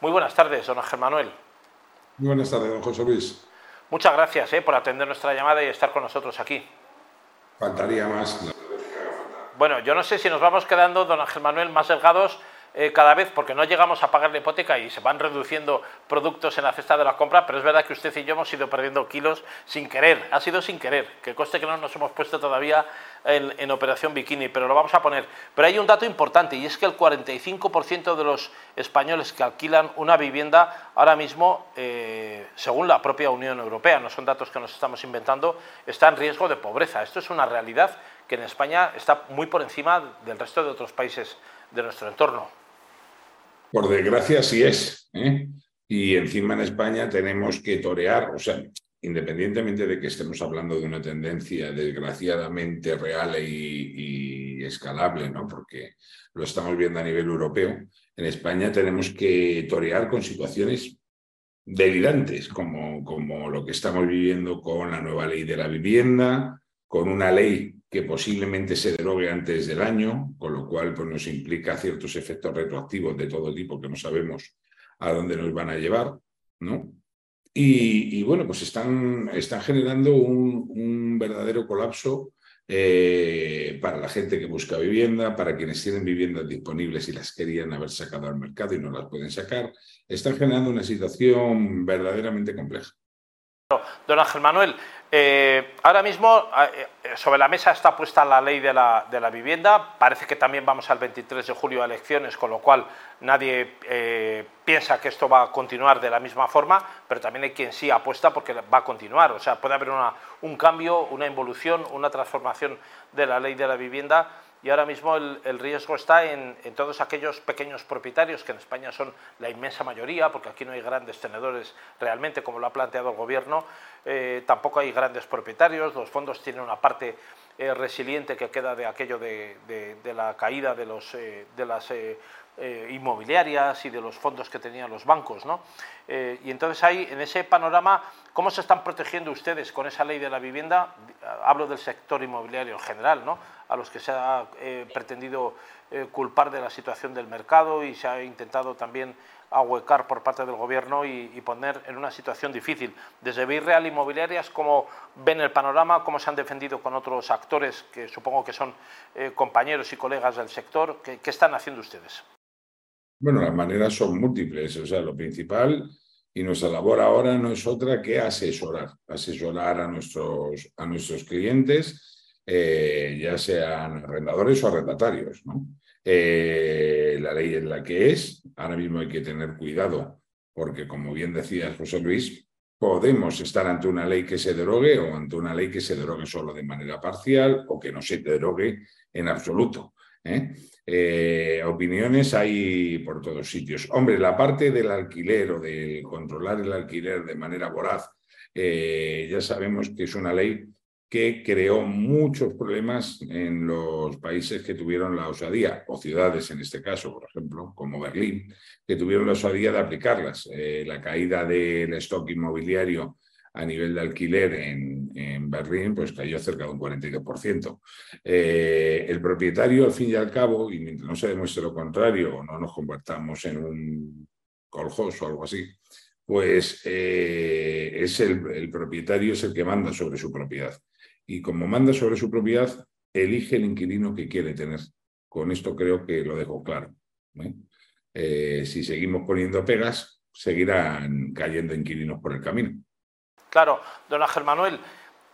Muy buenas tardes, don Ángel Manuel. Muy buenas tardes, don José Luis. Muchas gracias eh, por atender nuestra llamada y estar con nosotros aquí. Faltaría más. Bueno, yo no sé si nos vamos quedando, don Ángel Manuel, más delgados eh, cada vez porque no llegamos a pagar la hipoteca y se van reduciendo productos en la cesta de la compra, pero es verdad que usted y yo hemos ido perdiendo kilos sin querer, ha sido sin querer, que coste que no nos hemos puesto todavía en, operación bikini, pero lo vamos a poner. Pero hay un dato importante y es que el 45% de los españoles que alquilan una vivienda ahora mismo, eh, según la propia Unión Europea, no son datos que nos estamos inventando, está en riesgo de pobreza. Esto es una realidad que en España está muy por encima del resto de otros países de nuestro entorno. Por desgracia sí es. ¿eh? Y encima en España tenemos que torear, o sea, independientemente de que estemos hablando de una tendencia desgraciadamente real y, escalable, ¿no? porque lo estamos viendo a nivel europeo, en España tenemos que torear con situaciones delirantes, como, como lo que estamos viviendo con la nueva ley de la vivienda, con una ley que posiblemente se derogue antes del año, con lo cual pues, nos implica ciertos efectos retroactivos de todo tipo que no sabemos a dónde nos van a llevar, ¿no? Y, bueno, pues están, generando un, verdadero colapso eh, para la gente que busca vivienda, para quienes tienen viviendas disponibles y las querían haber sacado al mercado y no las pueden sacar. Están generando una situación verdaderamente compleja. Don Ángel Manuel, eh, ahora mismo eh, sobre la mesa está puesta la ley de la, vivienda, parece que también vamos al 23 de julio a elecciones, con lo cual nadie eh, piensa que esto va a continuar de la misma forma, pero también hay quien sí apuesta porque va a continuar, o sea, puede haber un cambio, una involución, una transformación de la ley de la vivienda y ahora mismo el, riesgo está en, todos aquellos pequeños propietarios, que en España son la inmensa mayoría, porque aquí no hay grandes tenedores realmente, como lo ha planteado el Gobierno, eh, tampoco hay grandes propietarios, los fondos tienen una parte eh, resiliente que queda de aquello de, la caída de, los, eh, de las inmobiliarias y de los fondos que tenían los bancos. ¿no? y entonces ahí, en ese panorama, ¿cómo se están protegiendo ustedes con esa ley de la vivienda? Hablo del sector inmobiliario en general, ¿no? A los que se ha pretendido culpar de la situación del mercado y se ha intentado también ahuecar por parte del Gobierno y, poner en una situación difícil. Desde Virreal Inmobiliarias, ¿cómo ven el panorama? ¿Cómo se han defendido con otros actores que supongo que son eh, compañeros y colegas del sector? ¿Qué, están haciendo ustedes? Bueno, las maneras son múltiples. O sea, lo principal y nuestra labor ahora no es otra que asesorar, asesorar a nuestros, a nuestros clientes, eh, ya sean arrendadores o arrendatarios. Eh, la ley es la que es. Ahora mismo hay que tener cuidado porque, como bien decía José Luis, podemos estar ante una ley que se derogue o ante una ley que se derogue solo de manera parcial o que no se derogue en absoluto. Eh, opiniones hay por todos sitios. Hombre, la parte del alquiler o de controlar el alquiler de manera voraz, ya sabemos que es una ley que creó muchos problemas en los países que tuvieron la osadía, o ciudades en este caso, por ejemplo, como Berlín, que tuvieron la osadía de aplicarlas. Eh, la caída del stock inmobiliario a nivel de alquiler en, en, Berlín, pues cayó cerca de un 42%. Eh, el propietario, al fin y al cabo, y mientras no se demuestre lo contrario o no nos convertamos en un coljoso o algo así, pues eh, es el, el propietario es el que manda sobre su propiedad y como manda sobre su propiedad, elige el inquilino que quiere tener. Con esto creo que lo dejo claro. ¿eh? Si seguimos poniendo pegas, seguirán cayendo inquilinos por el camino. Claro, don Ángel Manuel,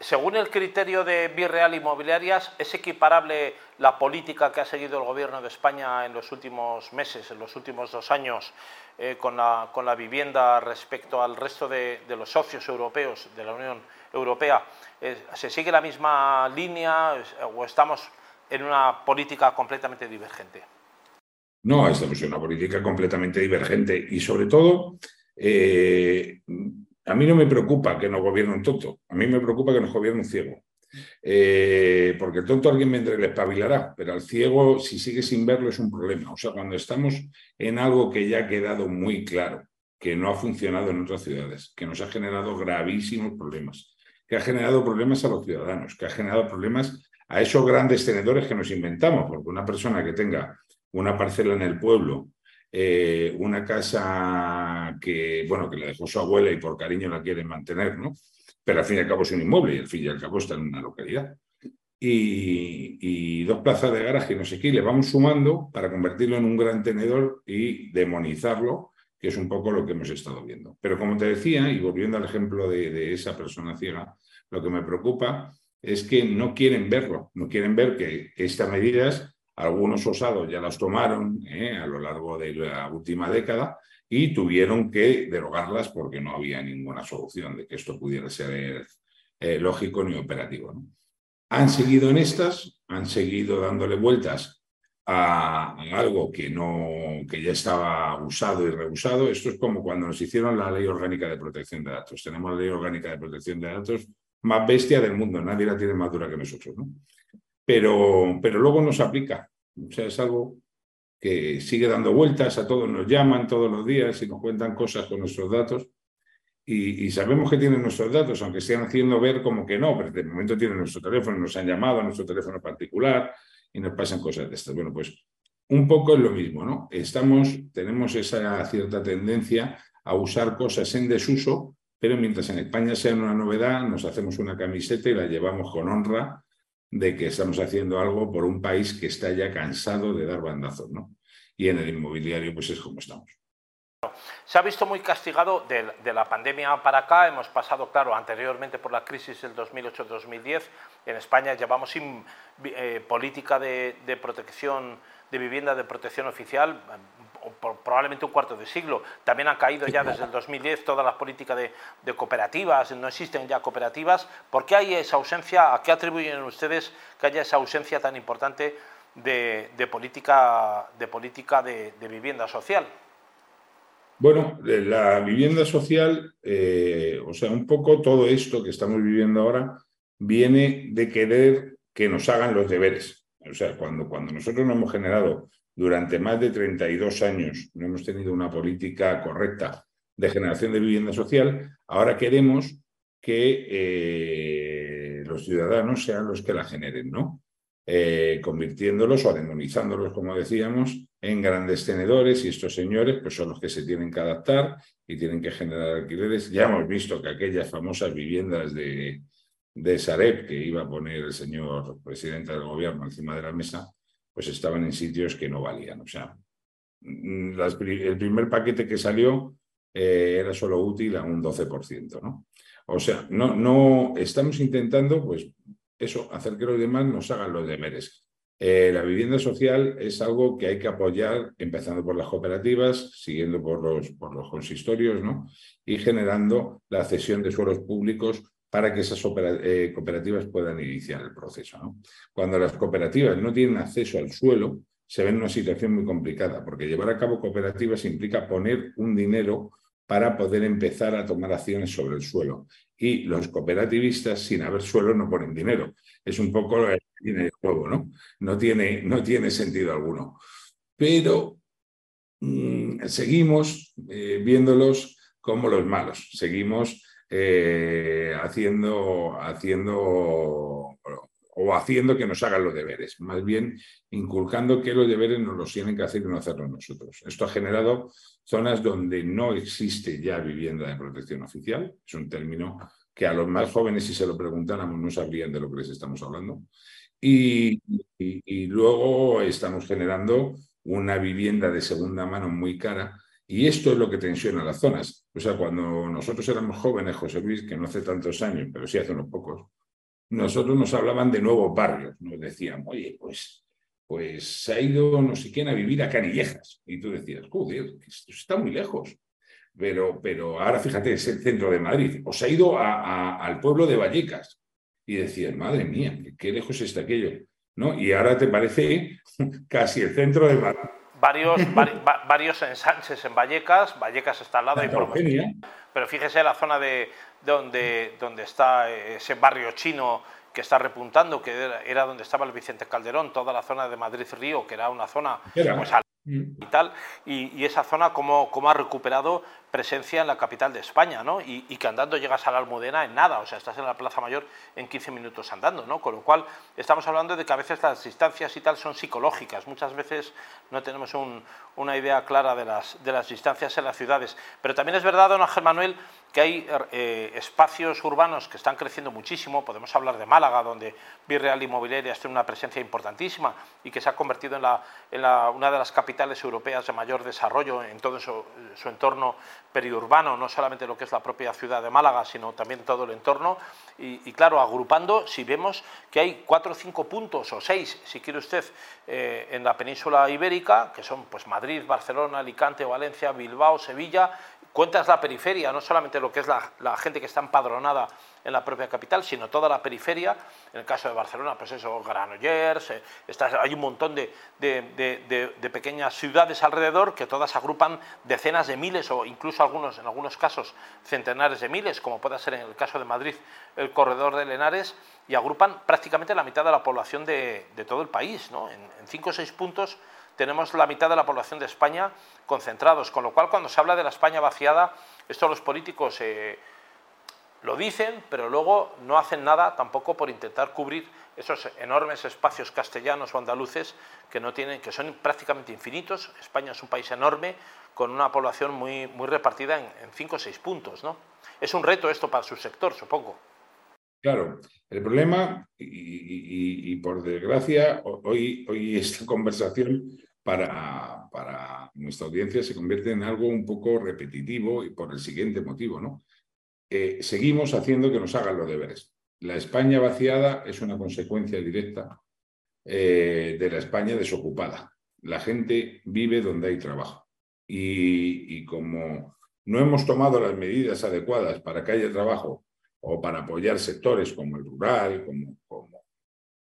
según el criterio de Virreal Inmobiliarias, ¿es equiparable la política que ha seguido el Gobierno de España en los últimos meses, en los últimos dos años, eh, con, la, con, la, vivienda respecto al resto de, de los socios europeos de la Unión Europea? ¿Se sigue la misma línea o estamos en una política completamente divergente? No, estamos en una política completamente divergente y sobre todo, eh, a mí no me preocupa que nos gobierne un tonto, a mí me preocupa que nos gobierne un ciego. Eh, porque el tonto alguien vendrá y le espabilará, pero al ciego, si sigue sin verlo, es un problema. O sea, cuando estamos en algo que ya ha quedado muy claro, que no ha funcionado en otras ciudades, que nos ha generado gravísimos problemas, que ha generado problemas a los ciudadanos, que ha generado problemas a esos grandes tenedores que nos inventamos, porque una persona que tenga una parcela en el pueblo eh, una casa que, bueno, que le dejó su abuela y por cariño la quieren mantener, ¿no? Pero al fin y al cabo es un inmueble y al fin y al cabo está en una localidad. Y, dos plazas de garaje, no sé qué, le vamos sumando para convertirlo en un gran tenedor y demonizarlo, que es un poco lo que hemos estado viendo. Pero como te decía, y volviendo al ejemplo de, esa persona ciega, lo que me preocupa es que no quieren verlo, no quieren ver que estas medidas algunos osados ya las tomaron ¿eh? a lo largo de la última década y tuvieron que derogarlas porque no había ninguna solución de que esto pudiera ser eh, lógico ni operativo. Han seguido en estas, han seguido dándole vueltas a, algo que, no, que ya estaba usado y reusado. Esto es como cuando nos hicieron la Ley Orgánica de Protección de Datos. Tenemos la Ley Orgánica de Protección de Datos más bestia del mundo, nadie la tiene más dura que nosotros. ¿no? pero, pero luego no se aplica. O sea, es algo que sigue dando vueltas, a todos nos llaman todos los días y nos cuentan cosas con nuestros datos. Y, sabemos que tienen nuestros datos, aunque estén haciendo ver como que no, pero de momento tienen nuestro teléfono, nos han llamado a nuestro teléfono particular y nos pasan cosas de estas. Bueno, pues un poco es lo mismo, ¿no? Estamos, tenemos esa cierta tendencia a usar cosas en desuso, pero mientras en España sea una novedad, nos hacemos una camiseta y la llevamos con honra de que estamos haciendo algo por un país que está ya cansado de dar bandazos, ¿no? Y en el inmobiliario, pues es como estamos. Se ha visto muy castigado de, la pandemia para acá. Hemos pasado, claro, anteriormente por la crisis del 2008-2010. En España llevamos sin eh, política de, de, protección de vivienda de protección oficial probablemente un cuarto de siglo. También han caído ya desde el 2010 todas las políticas de, cooperativas, no existen ya cooperativas. ¿Por qué hay esa ausencia? ¿A qué atribuyen ustedes que haya esa ausencia tan importante de, política, de, política de, vivienda social? Bueno, la vivienda social, eh, o sea, un poco todo esto que estamos viviendo ahora viene de querer que nos hagan los deberes. O sea, cuando, cuando nosotros no hemos generado durante más de 32 años no hemos tenido una política correcta de generación de vivienda social, ahora queremos que eh, los ciudadanos sean los que la generen, ¿no? Eh, convirtiéndolos o demonizándolos, como decíamos, en grandes tenedores y estos señores pues son los que se tienen que adaptar y tienen que generar alquileres. Ya hemos visto que aquellas famosas viviendas de, de Sareb que iba a poner el señor presidente del gobierno encima de la mesa, pues estaban en sitios que no valían. O sea, mm, el primer paquete que salió eh, era solo útil a un 12%, ¿no? O sea, no, no estamos intentando, pues, eso, hacer que los demás nos hagan los deberes. Eh, la vivienda social es algo que hay que apoyar, empezando por las cooperativas, siguiendo por los, por los consistorios, ¿no? Y generando la cesión de suelos públicos para que esas eh, cooperativas puedan iniciar el proceso. Cuando las cooperativas no tienen acceso al suelo, se ven en una situación muy complicada, porque llevar a cabo cooperativas implica poner un dinero para poder empezar a tomar acciones sobre el suelo. Y los cooperativistas, sin haber suelo, no ponen dinero. Es un poco lo que tiene el juego, ¿no? No tiene, no tiene sentido alguno. Pero mm, seguimos eh, viéndolos como los malos. Seguimos eh, haciendo, haciendo o haciendo que nos hagan los deberes, más bien inculcando que los deberes nos los tienen que hacer y no hacerlos nosotros. Esto ha generado zonas donde no existe ya vivienda de protección oficial, es un término que a los más jóvenes si se lo preguntáramos no sabrían de lo que les estamos hablando. y, y luego estamos generando una vivienda de segunda mano muy cara y esto es lo que tensiona las zonas. O sea, cuando nosotros éramos jóvenes, José Luis, que no hace tantos años, pero sí hace unos pocos, nosotros nos hablaban de nuevos barrios. Nos decían, oye, pues, pues se ha ido no sé quién a vivir a Canillejas. Y tú decías, joder, esto está muy lejos. Pero, pero ahora fíjate, es el centro de Madrid. O se ha ido al pueblo de Vallecas. Y decías, madre mía, qué lejos está aquello. ¿No? Y ahora te parece casi el centro de Madrid varios, varios ensanches en Vallecas, Vallecas está al lado y por pero fíjese la zona de donde, donde está ese barrio chino que está repuntando, que era donde estaba el Vicente Calderón, toda la zona de Madrid Río, que era una zona pues, mm. y tal, y, esa zona cómo, cómo, ha recuperado presencia en la capital de España, ¿no? Y, que andando llegas a la Almudena en nada, o sea, estás en la Plaza Mayor en 15 minutos andando, ¿no? Con lo cual estamos hablando de que a veces las distancias y tal son psicológicas, muchas veces no tenemos una idea clara de las, de las distancias en las ciudades, pero también es verdad, don Ángel Manuel, que hay eh, espacios urbanos que están creciendo muchísimo. Podemos hablar de Málaga, donde Virreal Inmobiliaria tiene una presencia importantísima y que se ha convertido en, una de las capitales europeas de mayor desarrollo en todo su, entorno periurbano, no solamente lo que es la propia ciudad de Málaga, sino también todo el entorno. Y, claro, agrupando, si vemos que hay cuatro o cinco puntos, o seis, si quiere usted, eh, en la península ibérica, que son pues, Madrid, Barcelona, Alicante, Valencia, Bilbao, Sevilla, cuentas la periferia, no solamente lo que es la, gente que está empadronada en la propia capital, sino toda la periferia. En el caso de Barcelona, pues eso, Granollers, eh, hay un montón de, pequeñas ciudades alrededor que todas agrupan decenas de miles o incluso algunos, en algunos casos centenares de miles, como puede ser en el caso de Madrid el corredor de Lenares, y agrupan prácticamente la mitad de la población de, todo el país. ¿no? En, en cinco o seis puntos tenemos la mitad de la población de España concentrados, con lo cual cuando se habla de la España vaciada, esto los políticos eh, lo dicen, pero luego no hacen nada tampoco por intentar cubrir esos enormes espacios castellanos o andaluces que, no tienen, que son prácticamente infinitos. España es un país enorme con una población muy, muy repartida en, cinco o seis puntos. ¿no? Es un reto esto para su sector, supongo. Claro, el problema, y, por desgracia, hoy, hoy esta conversación para, para, nuestra audiencia se convierte en algo un poco repetitivo y por el siguiente motivo, ¿no? Eh, seguimos haciendo que nos hagan los deberes. La España vaciada es una consecuencia directa eh, de la España desocupada. La gente vive donde hay trabajo. y como no hemos tomado las medidas adecuadas para que haya trabajo o para apoyar sectores como el rural, como,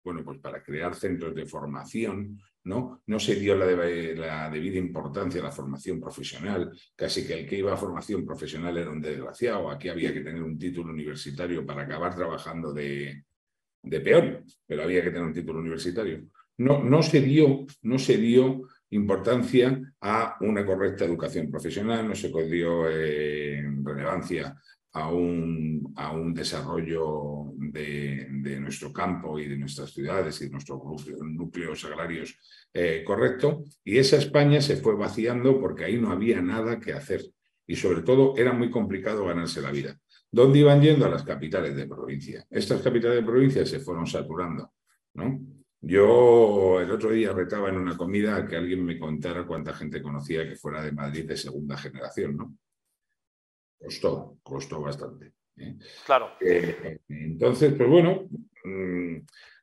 bueno, pues para crear centros de formación, ¿no? No se dio la, la, debida importancia a la formación profesional, casi que el que iba a formación profesional era un desgraciado, aquí había que tener un título universitario para acabar trabajando de, de peón, pero había que tener un título universitario. No, no, se dio, no se dio importancia a una correcta educación profesional, no se dio eh, relevancia a un, a un desarrollo de, nuestro campo y de nuestras ciudades y de nuestros núcleos agrarios eh, correcto. Y esa España se fue vaciando porque ahí no había nada que hacer. Y sobre todo era muy complicado ganarse la vida. ¿Dónde iban yendo? A las capitales de provincia. Estas capitales de provincia se fueron saturando. ¿no? Yo el otro día retaba en una comida a que alguien me contara cuánta gente conocía que fuera de Madrid de segunda generación. ¿no? Costó, costó bastante. ¿eh? Claro. Eh, entonces, pues bueno, mm,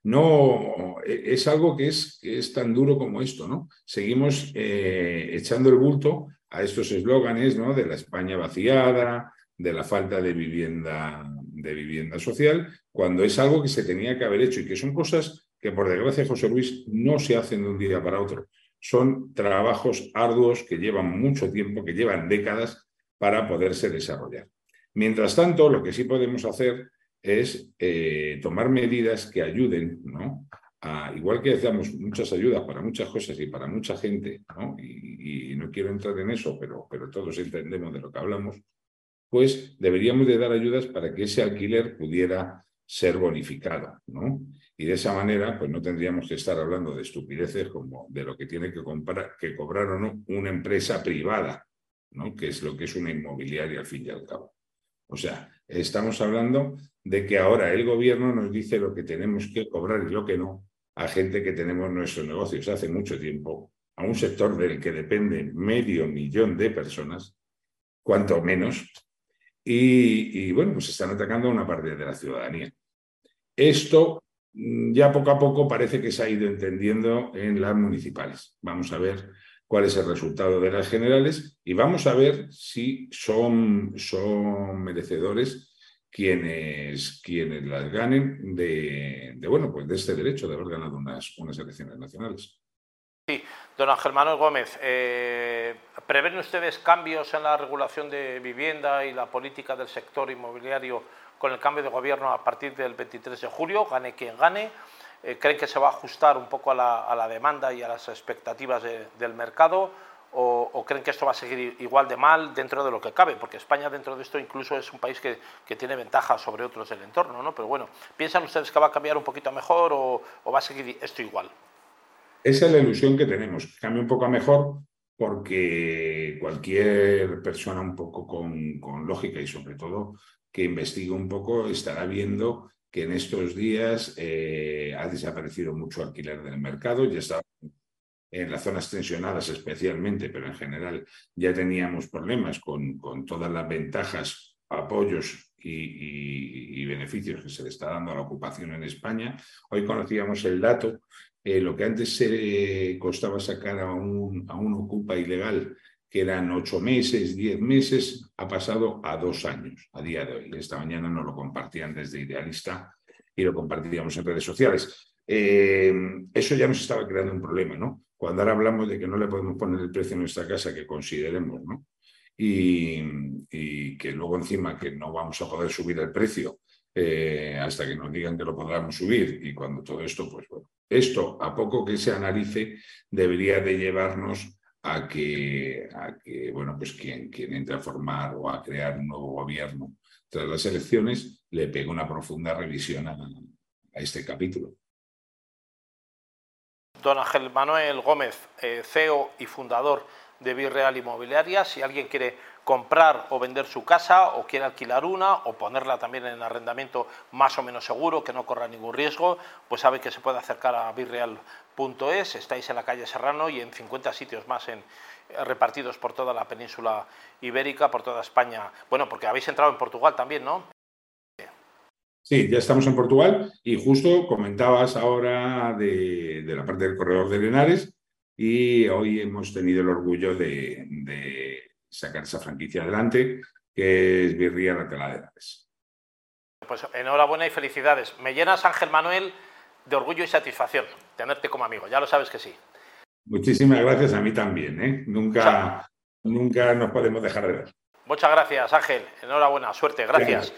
no e, es algo que es, es tan duro como esto, ¿no? Seguimos eh, echando el bulto a estos eslóganes, ¿no? De la España vaciada, de la falta de vivienda, de vivienda social, cuando es algo que se tenía que haber hecho y que son cosas que, por desgracia, José Luis, no se hacen de un día para otro. Son trabajos arduos que llevan mucho tiempo, que llevan décadas para poderse desarrollar. Mientras tanto, lo que sí podemos hacer es eh, tomar medidas que ayuden, ¿no? igual que damos muchas ayudas para muchas cosas y para mucha gente, ¿no? Y, no quiero entrar en eso, pero, pero todos entendemos de lo que hablamos, pues deberíamos de dar ayudas para que ese alquiler pudiera ser bonificado, ¿no? Y de esa manera, pues no tendríamos que estar hablando de estupideces como de lo que tiene que, comprar, que cobrar o no una empresa privada, ¿no? que es lo que es una inmobiliaria al fin y al cabo. O sea, estamos hablando de que ahora el gobierno nos dice lo que tenemos que cobrar y lo que no a gente que tenemos nuestros negocios hace mucho tiempo, a un sector del que depende medio millón de personas, cuanto menos, y, y bueno, pues están atacando a una parte de la ciudadanía. Esto mm, ya poco a poco parece que se ha ido entendiendo en las municipales. Vamos a ver cuál es el resultado de las generales y vamos a ver si son, son merecedores quienes, quienes las ganen de, bueno, pues de este derecho de haber ganado unas, unas elecciones nacionales. Sí, don Ángel Manuel Gómez, eh, ¿prevén ustedes cambios en la regulación de vivienda y la política del sector inmobiliario con el cambio de gobierno a partir del 23 de julio? Gane quien gane. Eh, ¿creen que se va a ajustar un poco a la, demanda y a las expectativas del mercado? O, creen que esto va a seguir igual de mal dentro de lo que cabe? Porque España dentro de esto incluso es un país que, tiene ventajas sobre otros del entorno, ¿no? Pero bueno, ¿piensan ustedes que va a cambiar un poquito mejor o, va a seguir esto igual? Esa es la ilusión que tenemos, que cambie un poco a mejor porque cualquier persona un poco con, con lógica y sobre todo que investigue un poco estará viendo que en estos días eh, ha desaparecido mucho alquiler del mercado, ya está en las zonas tensionadas especialmente, pero en general ya teníamos problemas con, todas las ventajas, apoyos y, beneficios que se le está dando a la ocupación en España. Hoy conocíamos el dato, eh, lo que antes se costaba sacar a un, a un ocupa ilegal que eran ocho meses, diez meses, ha pasado a dos años a día de hoy. Esta mañana nos lo compartían desde Idealista y lo compartíamos en redes sociales. Eh, eso ya nos estaba creando un problema, ¿no? Cuando ahora hablamos de que no le podemos poner el precio a nuestra casa que consideremos, ¿no? Y, que luego encima que no vamos a poder subir el precio eh, hasta que nos digan que lo podamos subir y cuando todo esto, pues bueno, esto a poco que se analice debería de llevarnos a que, a que bueno, pues quien, quien entre a formar o a crear un nuevo gobierno tras las elecciones le pegue una profunda revisión a, este capítulo. Don Ángel Manuel Gómez, eh, CEO y fundador de Virreal Inmobiliaria, si alguien quiere comprar o vender su casa o quiere alquilar una o ponerla también en arrendamiento más o menos seguro, que no corra ningún riesgo, pues sabe que se puede acercar a estáis en la calle Serrano y en 50 sitios más en, eh, repartidos por toda la península ibérica, por toda España. Bueno, porque habéis entrado en Portugal también, ¿no? Sí, ya estamos en Portugal y justo comentabas ahora de, la parte del corredor de Lenares y hoy hemos tenido el orgullo de sacar esa franquicia adelante, que es Birria Rateladeras. Pues enhorabuena y felicidades. Me llenas, Ángel Manuel, de orgullo y satisfacción tenerte como amigo, ya lo sabes que sí. Muchísimas gracias a mí también, ¿eh? Nunca, nunca nos podemos dejar de ver. Muchas gracias, Ángel. Enhorabuena, suerte, gracias.